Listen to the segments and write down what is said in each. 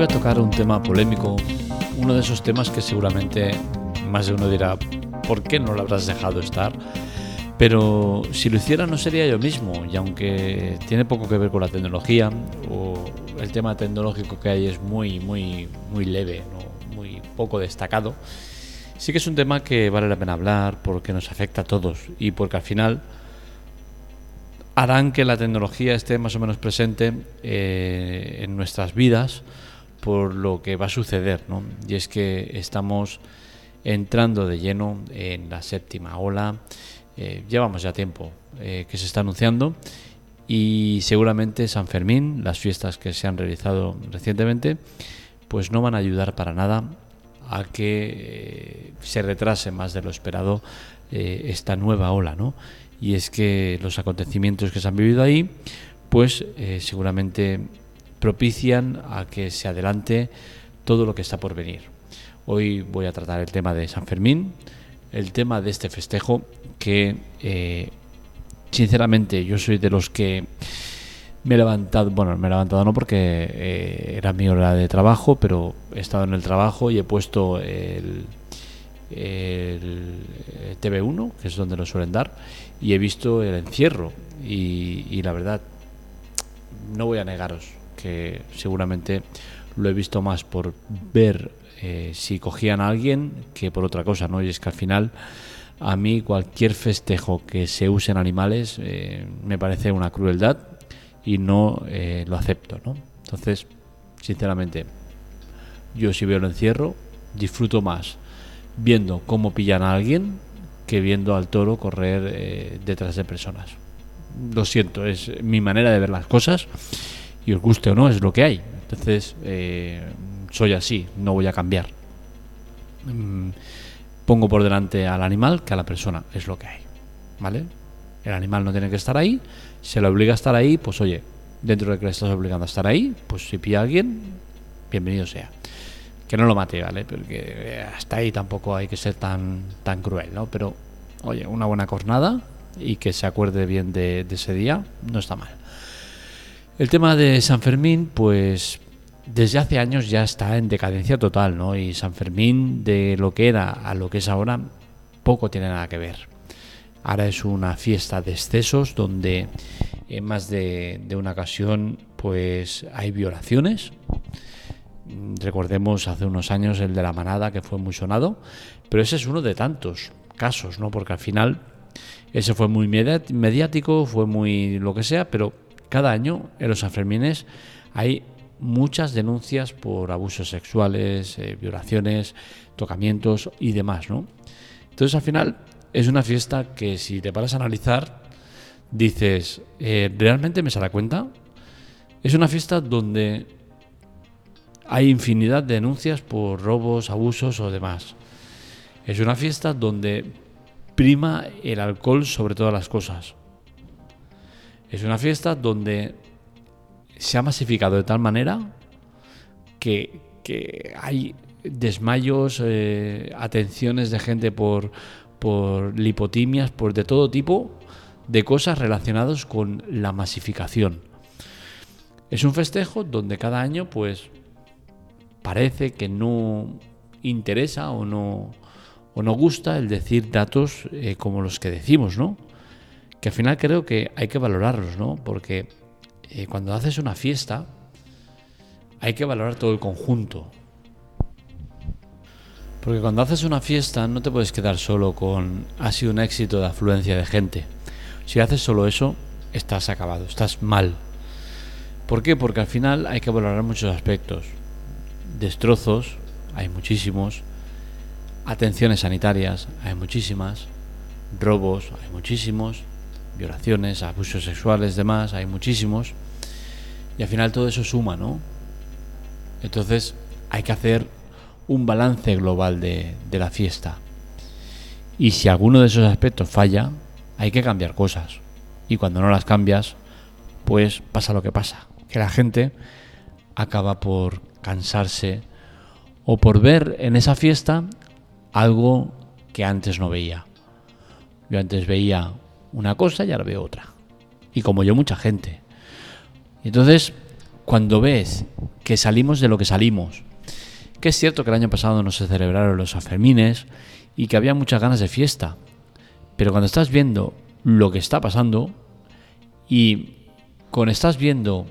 voy a tocar un tema polémico, uno de esos temas que seguramente más de uno dirá, ¿por qué no lo habrás dejado estar? Pero si lo hiciera no sería yo mismo, y aunque tiene poco que ver con la tecnología, o el tema tecnológico que hay es muy, muy, muy leve, muy poco destacado, sí que es un tema que vale la pena hablar porque nos afecta a todos y porque al final harán que la tecnología esté más o menos presente eh, en nuestras vidas por lo que va a suceder, ¿no? Y es que estamos entrando de lleno en la séptima ola, eh, llevamos ya tiempo eh, que se está anunciando y seguramente San Fermín, las fiestas que se han realizado recientemente, pues no van a ayudar para nada a que se retrase más de lo esperado esta nueva ola, ¿no? y es que los acontecimientos que se han vivido ahí, pues eh, seguramente propician a que se adelante todo lo que está por venir. Hoy voy a tratar el tema de San Fermín, el tema de este festejo que eh, sinceramente yo soy de los que me he levantado, bueno, me he levantado no porque eh, era mi hora de trabajo, pero he estado en el trabajo y he puesto el, el TV1, que es donde lo suelen dar, y he visto el encierro. Y, la verdad, no voy a negaros que seguramente lo he visto más por ver eh, si cogían a alguien que por otra cosa, ¿no? Y es que al final a mí cualquier festejo que se usen animales eh, me parece una crueldad y no eh, lo acepto, ¿no? Entonces, sinceramente, yo si veo el encierro, disfruto más viendo cómo pillan a alguien que viendo al toro correr detrás de personas. Lo siento, es mi manera de ver las cosas y os guste o no, es lo que hay. Entonces, eh, soy así, no voy a cambiar. Mm, pongo por delante al animal que a la persona, es lo que hay. ¿Vale? El animal no tiene que estar ahí, se le obliga a estar ahí, pues oye, dentro de que le estás obligando a estar ahí, pues si pilla a alguien, bienvenido sea que no lo mate, ¿vale? Porque eh, hasta ahí tampoco hay que ser tan, tan cruel, ¿no? Pero, oye, una buena cornada y que se acuerde bien de, ese día, no está mal. El tema de San Fermín, pues desde hace años ya está en decadencia total, ¿no? Y San Fermín, de lo que era a lo que es ahora, poco tiene nada que ver. Ahora es una fiesta de excesos donde en más de, una ocasión, pues hay violaciones Recordemos hace unos años el de la manada que fue muy sonado, pero ese es uno de tantos casos, ¿no? Porque al final ese fue muy mediático, fue muy lo que sea, pero cada año en los Sanfermines hay muchas denuncias por abusos sexuales, eh, violaciones, tocamientos y demás, ¿no? Entonces al final es una fiesta que si te paras a analizar, dices, eh, ¿realmente me sale cuenta? Es una fiesta donde hay infinidad de denuncias por robos, abusos o demás. Es una fiesta donde prima el alcohol sobre todas las cosas. Es una fiesta donde se ha masificado de tal manera que, hay desmayos, eh, atenciones de gente por, por lipotimias, por de todo tipo de cosas relacionadas con la masificación. Es un festejo donde cada año pues parece que no interesa o no, o no gusta el decir datos eh, como los que decimos, ¿no? Que al final creo que hay que valorarlos, ¿no? Porque eh, cuando haces una fiesta hay que valorar todo el conjunto. Porque cuando haces una fiesta no te puedes quedar solo con ha sido un éxito de afluencia de gente. Si haces solo eso, estás acabado, estás mal. ¿Por qué? Porque al final hay que valorar muchos aspectos destrozos, hay muchísimos, atenciones sanitarias, hay muchísimas, robos, hay muchísimos, violaciones, abusos sexuales, demás, hay muchísimos, y al final todo eso suma, ¿no? Entonces hay que hacer un balance global de, la fiesta. Y si alguno de esos aspectos falla, hay que cambiar cosas. Y cuando no las cambias, pues pasa lo que pasa. Que la gente acaba por cansarse o por ver en esa fiesta algo que antes no veía. Yo antes veía una cosa y ahora veo otra. Y como yo, mucha gente. Y entonces, cuando ves que salimos de lo que salimos, que es cierto que el año pasado no se celebraron los Sanfermines y que había muchas ganas de fiesta, pero cuando estás viendo lo que está pasando y con estás viendo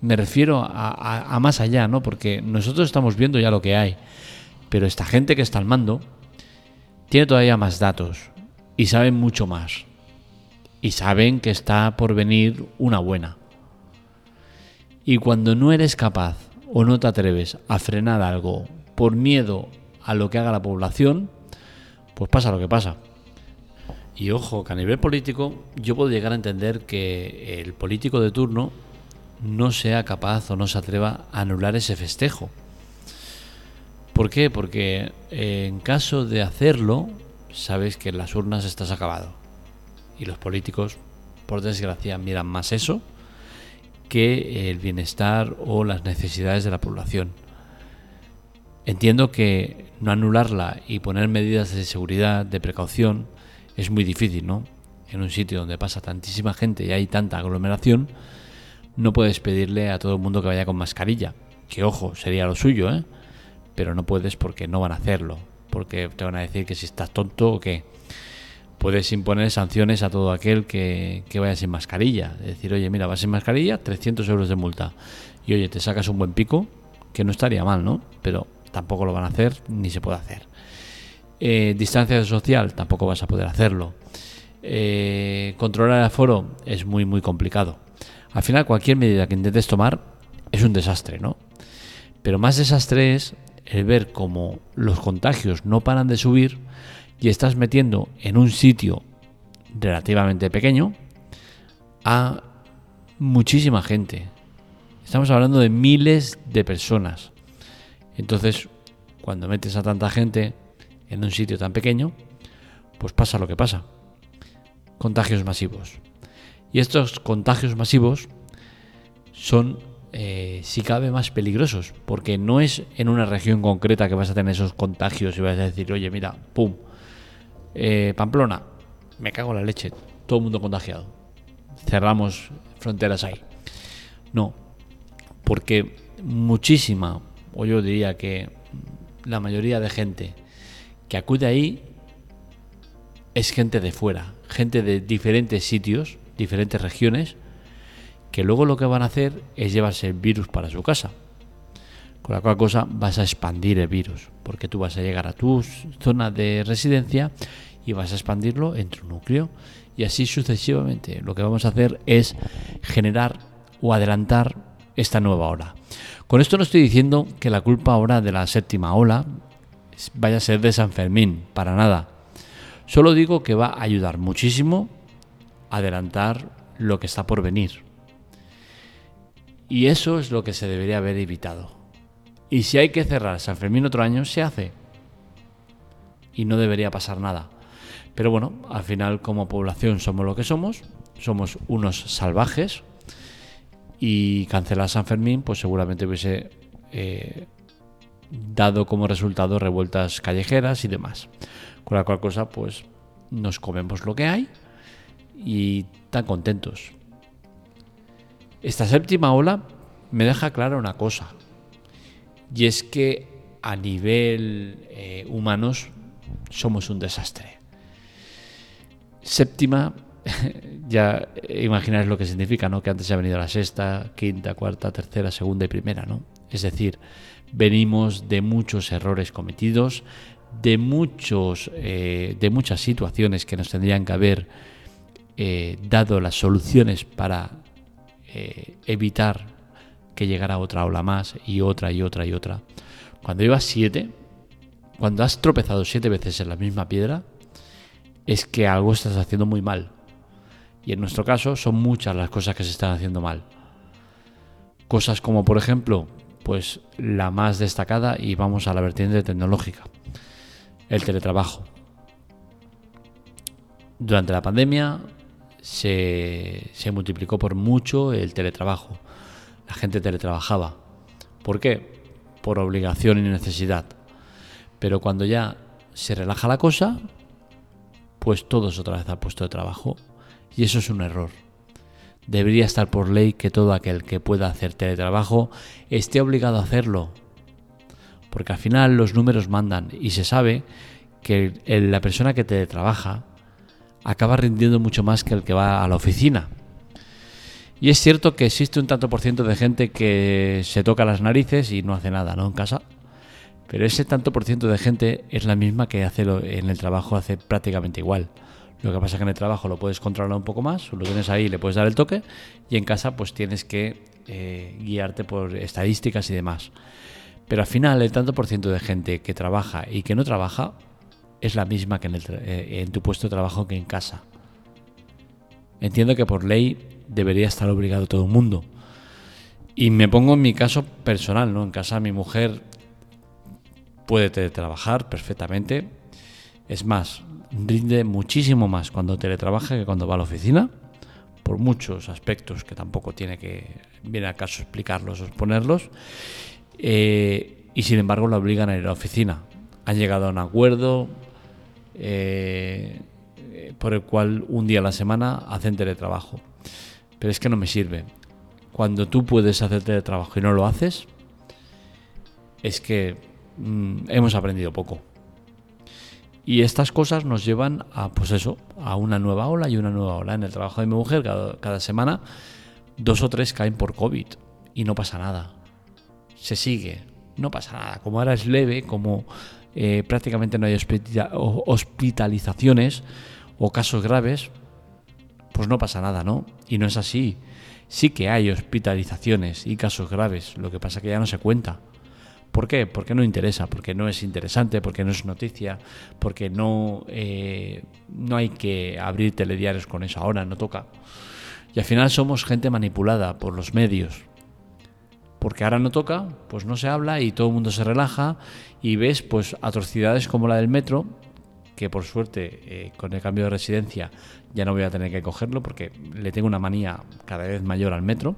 me refiero a, más allá, ¿no? Porque nosotros estamos viendo ya lo que hay, pero esta gente que está al mando tiene todavía más datos y saben mucho más. Y saben que está por venir una buena. Y cuando no eres capaz o no te atreves a frenar algo por miedo a lo que haga la población, pues pasa lo que pasa. Y ojo, que a nivel político yo puedo llegar a entender que el político de turno no sea capaz o no se atreva a anular ese festejo. ¿Por qué? Porque eh, en caso de hacerlo, sabes que en las urnas estás acabado. Y los políticos, por desgracia, miran más eso que el bienestar o las necesidades de la población. Entiendo que no anularla y poner medidas de seguridad, de precaución, es muy difícil, ¿no? En un sitio donde pasa tantísima gente y hay tanta aglomeración, no puedes pedirle a todo el mundo que vaya con mascarilla. Que ojo, sería lo suyo, ¿eh? Pero no puedes porque no van a hacerlo. Porque te van a decir que si estás tonto o que puedes imponer sanciones a todo aquel que, vaya sin mascarilla. Es decir, oye, mira, vas sin mascarilla, 300 euros de multa. Y oye, te sacas un buen pico, que no estaría mal, ¿no? Pero tampoco lo van a hacer ni se puede hacer. Eh, distancia social, tampoco vas a poder hacerlo. Eh, controlar el aforo es muy, muy complicado. Al final, cualquier medida que intentes tomar es un desastre, ¿no? Pero más desastre es el ver cómo los contagios no paran de subir y estás metiendo en un sitio relativamente pequeño a muchísima gente. Estamos hablando de miles de personas. Entonces, cuando metes a tanta gente en un sitio tan pequeño, pues pasa lo que pasa. Contagios masivos. Y estos contagios masivos son, eh, si cabe, más peligrosos, porque no es en una región concreta que vas a tener esos contagios y vas a decir, oye, mira, pum, eh, Pamplona, me cago en la leche, todo el mundo contagiado. Cerramos fronteras ahí. No, porque muchísima, o yo diría que la mayoría de gente que acude ahí es gente de fuera, gente de diferentes sitios diferentes regiones que luego lo que van a hacer es llevarse el virus para su casa. Con la cual cosa vas a expandir el virus, porque tú vas a llegar a tu zona de residencia y vas a expandirlo entre un núcleo y así sucesivamente. Lo que vamos a hacer es generar o adelantar esta nueva ola. Con esto no estoy diciendo que la culpa ahora de la séptima ola vaya a ser de San Fermín, para nada. Solo digo que va a ayudar muchísimo adelantar lo que está por venir. Y eso es lo que se debería haber evitado. Y si hay que cerrar San Fermín otro año, se hace. Y no debería pasar nada. Pero bueno, al final como población somos lo que somos, somos unos salvajes y cancelar San Fermín pues seguramente hubiese eh, dado como resultado revueltas callejeras y demás. Con la cual cosa pues nos comemos lo que hay y tan contentos. Esta séptima ola me deja clara una cosa, y es que a nivel eh, humanos somos un desastre. Séptima, ya imagináis lo que significa, ¿no? Que antes se ha venido la sexta, quinta, cuarta, tercera, segunda y primera, ¿no? Es decir, venimos de muchos errores cometidos, de muchos, eh, de muchas situaciones que nos tendrían que haber eh, dado las soluciones para eh, evitar que llegara otra ola más y otra y otra y otra. Cuando llevas siete, cuando has tropezado siete veces en la misma piedra, es que algo estás haciendo muy mal. Y en nuestro caso son muchas las cosas que se están haciendo mal. Cosas como, por ejemplo, pues la más destacada, y vamos a la vertiente tecnológica, el teletrabajo. Durante la pandemia se, multiplicó por mucho el teletrabajo. La gente teletrabajaba. ¿Por qué? Por obligación y necesidad. Pero cuando ya se relaja la cosa, pues todos otra vez al puesto de trabajo. Y eso es un error. Debería estar por ley que todo aquel que pueda hacer teletrabajo esté obligado a hacerlo. Porque al final los números mandan y se sabe que la persona que teletrabaja acaba rindiendo mucho más que el que va a la oficina. Y es cierto que existe un tanto por ciento de gente que se toca las narices y no hace nada, ¿no? En casa. Pero ese tanto por ciento de gente es la misma que hace en el trabajo, hace prácticamente igual. Lo que pasa es que en el trabajo lo puedes controlar un poco más, lo tienes ahí, le puedes dar el toque, y en casa pues tienes que eh, guiarte por estadísticas y demás. Pero al final el tanto por ciento de gente que trabaja y que no trabaja es la misma que en, eh, en tu puesto de trabajo que en casa. Entiendo que por ley debería estar obligado todo el mundo. Y me pongo en mi caso personal, ¿no? En casa mi mujer puede teletrabajar perfectamente. Es más, rinde muchísimo más cuando teletrabaja que cuando va a la oficina, por muchos aspectos que tampoco tiene que, viene a explicarlos o exponerlos. Eh, y sin embargo la obligan a ir a la oficina. Han llegado a un acuerdo eh, por el cual un día a la semana hacen teletrabajo. Pero es que no me sirve. Cuando tú puedes hacerte de trabajo y no lo haces, es que mm, hemos aprendido poco. Y estas cosas nos llevan a, pues eso, a una nueva ola y una nueva ola. En el trabajo de mi mujer, cada, semana, dos o tres caen por COVID y no pasa nada. Se sigue, no pasa nada. Como ahora es leve, como eh, prácticamente no hay hospitalizaciones o casos graves, pues no pasa nada, ¿no? Y no es así. Sí que hay hospitalizaciones y casos graves, lo que pasa que ya no se cuenta. ¿Por qué? Porque no interesa, porque no es interesante, porque no es noticia, porque no, eh, no hay que abrir telediarios con eso ahora, no toca. Y al final somos gente manipulada por los medios. Porque ahora no toca, pues no se habla y todo el mundo se relaja y ves pues atrocidades como la del metro, que por suerte eh, con el cambio de residencia ya no voy a tener que cogerlo porque le tengo una manía cada vez mayor al metro.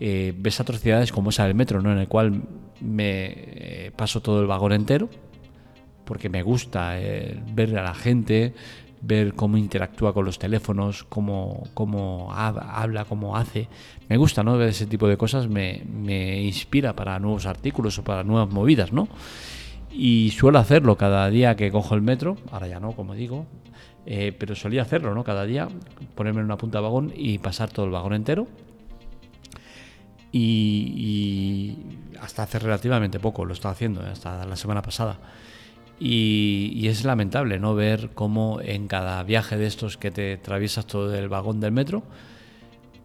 Eh, ves atrocidades como esa del metro, ¿no? en el cual me eh, paso todo el vagón entero porque me gusta ver a la gente, ver cómo interactúa con los teléfonos, cómo, cómo habla, cómo hace. Me gusta, ¿no? Ver ese tipo de cosas me, me inspira para nuevos artículos o para nuevas movidas, ¿no? Y suelo hacerlo cada día que cojo el metro, ahora ya no, como digo, eh, pero solía hacerlo, ¿no? Cada día, ponerme en una punta de vagón y pasar todo el vagón entero. Y, hasta hace relativamente poco, lo estaba haciendo, ¿eh? hasta la semana pasada. Y, es lamentable no ver cómo en cada viaje de estos que te atraviesas todo el vagón del metro,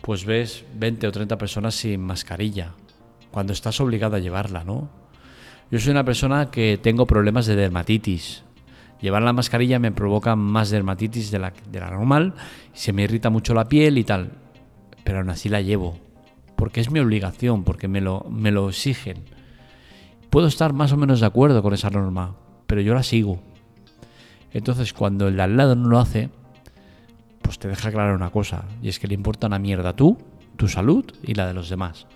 pues ves 20 o 30 personas sin mascarilla, cuando estás obligado a llevarla, ¿no? Yo soy una persona que tengo problemas de dermatitis. Llevar la mascarilla me provoca más dermatitis de la, de la normal, se me irrita mucho la piel y tal. Pero aún así la llevo. Porque es mi obligación, porque me lo, me lo exigen. Puedo estar más o menos de acuerdo con esa norma, pero yo la sigo. Entonces, cuando el de al lado no lo hace, pues te deja claro una cosa, y es que le importa una mierda tú, tu salud y la de los demás.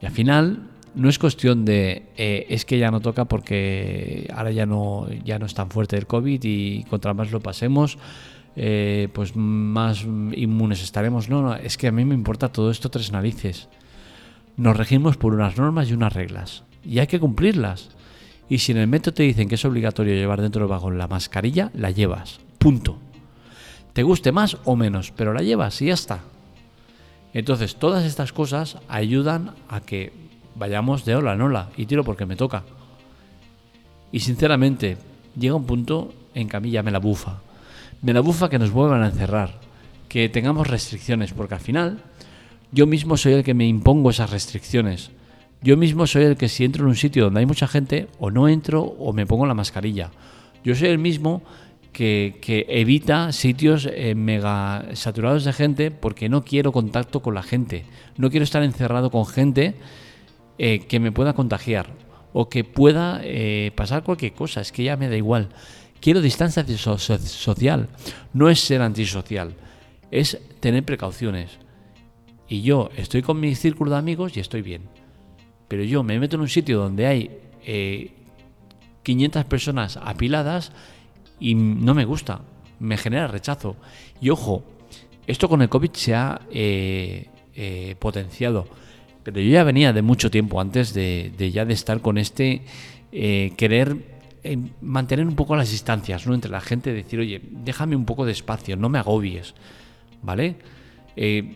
Y al final, no es cuestión de eh, es que ya no toca porque ahora ya no, ya no es tan fuerte el COVID y contra más lo pasemos, eh, pues más inmunes estaremos. No, no, es que a mí me importa todo esto tres narices. Nos regimos por unas normas y unas reglas y hay que cumplirlas. Y si en el metro te dicen que es obligatorio llevar dentro del vagón la mascarilla, la llevas. Punto. Te guste más o menos, pero la llevas y ya está. Entonces, todas estas cosas ayudan a que vayamos de ola en ola y tiro porque me toca. Y sinceramente, llega un punto en que a mí ya me la bufa. Me la bufa que nos vuelvan a encerrar, que tengamos restricciones, porque al final yo mismo soy el que me impongo esas restricciones. Yo mismo soy el que si entro en un sitio donde hay mucha gente, o no entro o me pongo la mascarilla. Yo soy el mismo que, que evita sitios eh, mega saturados de gente porque no quiero contacto con la gente. No quiero estar encerrado con gente eh, que me pueda contagiar o que pueda eh, pasar cualquier cosa, es que ya me da igual. Quiero distancia social, no es ser antisocial, es tener precauciones. Y yo estoy con mi círculo de amigos y estoy bien. Pero yo me meto en un sitio donde hay 500 eh, personas apiladas y no me gusta, me genera rechazo. Y ojo, esto con el COVID se ha eh, potenciado, pero yo ya venía de mucho tiempo antes de, ya de estar con este eh, querer mantener un poco las distancias ¿no? entre la gente, decir, oye, déjame un poco de espacio, no me agobies, ¿vale?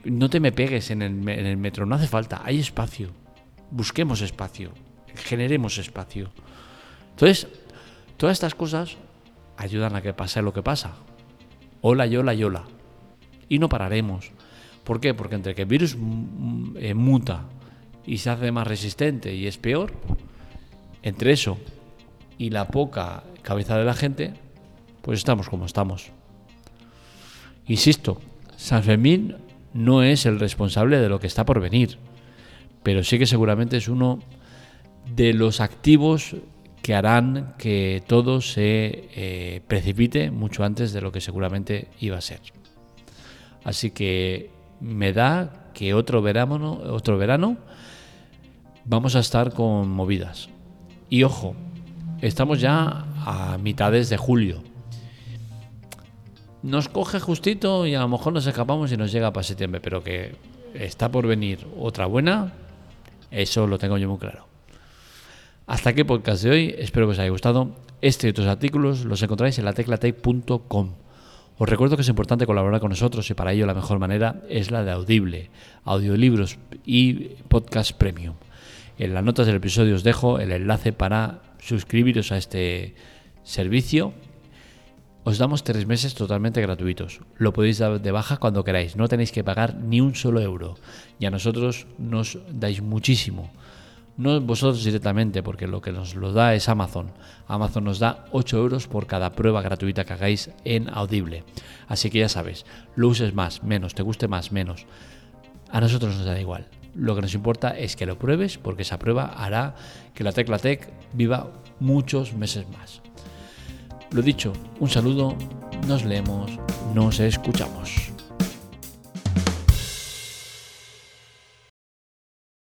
no te me pegues en el, en el metro, no hace falta, hay espacio, busquemos espacio, generemos espacio. Entonces, todas estas cosas ayudan a que pase lo que pasa. Hola, yola, yola. Y no pararemos. ¿Por qué? Porque entre que el virus eh, muta y se hace más resistente y es peor, entre eso y la poca cabeza de la gente, pues estamos como estamos. Insisto, San Fermín no es el responsable de lo que está por venir, pero sí que seguramente es uno de los activos que harán que todo se eh, precipite mucho antes de lo que seguramente iba a ser. Así que me da que otro verano, otro verano vamos a estar con movidas. Y ojo, estamos ya a mitades de julio. Nos coge justito y a lo mejor nos escapamos y nos llega para septiembre, pero que está por venir otra buena, eso lo tengo yo muy claro. Hasta aquí podcast de hoy, espero que os haya gustado. Este y otros artículos los encontráis en la lateclatec.com. Os recuerdo que es importante colaborar con nosotros y para ello la mejor manera es la de Audible, audiolibros y podcast premium. En las notas del episodio os dejo el enlace para suscribiros a este servicio. Os damos tres meses totalmente gratuitos. Lo podéis dar de baja cuando queráis. No tenéis que pagar ni un solo euro. Y a nosotros nos dais muchísimo. No vosotros directamente, porque lo que nos lo da es Amazon. Amazon nos da 8 euros por cada prueba gratuita que hagáis en Audible. Así que ya sabes, lo uses más, menos, te guste más, menos. A nosotros nos da igual. Lo que nos importa es que lo pruebes, porque esa prueba hará que la Tecla Tech viva muchos meses más. Lo dicho, un saludo, nos leemos, nos escuchamos.